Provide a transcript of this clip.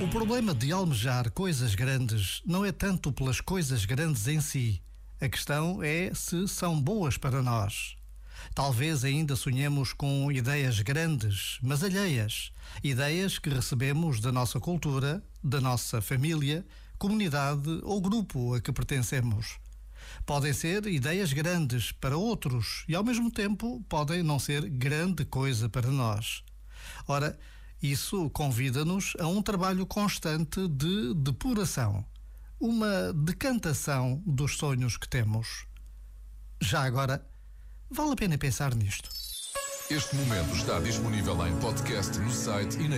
O problema de almejar coisas grandes não é tanto pelas coisas grandes em si. A questão é se são boas para nós. Talvez ainda sonhemos com ideias grandes, mas alheias. Ideias que recebemos da nossa cultura, da nossa família, comunidade ou grupo a que pertencemos. Podem ser ideias grandes para outros e, ao mesmo tempo, podem não ser grande coisa para nós. Ora, isso convida-nos a um trabalho constante de depuração, uma decantação dos sonhos que temos. Já agora, vale a pena pensar nisto. Este momento está disponível em podcast no site e na.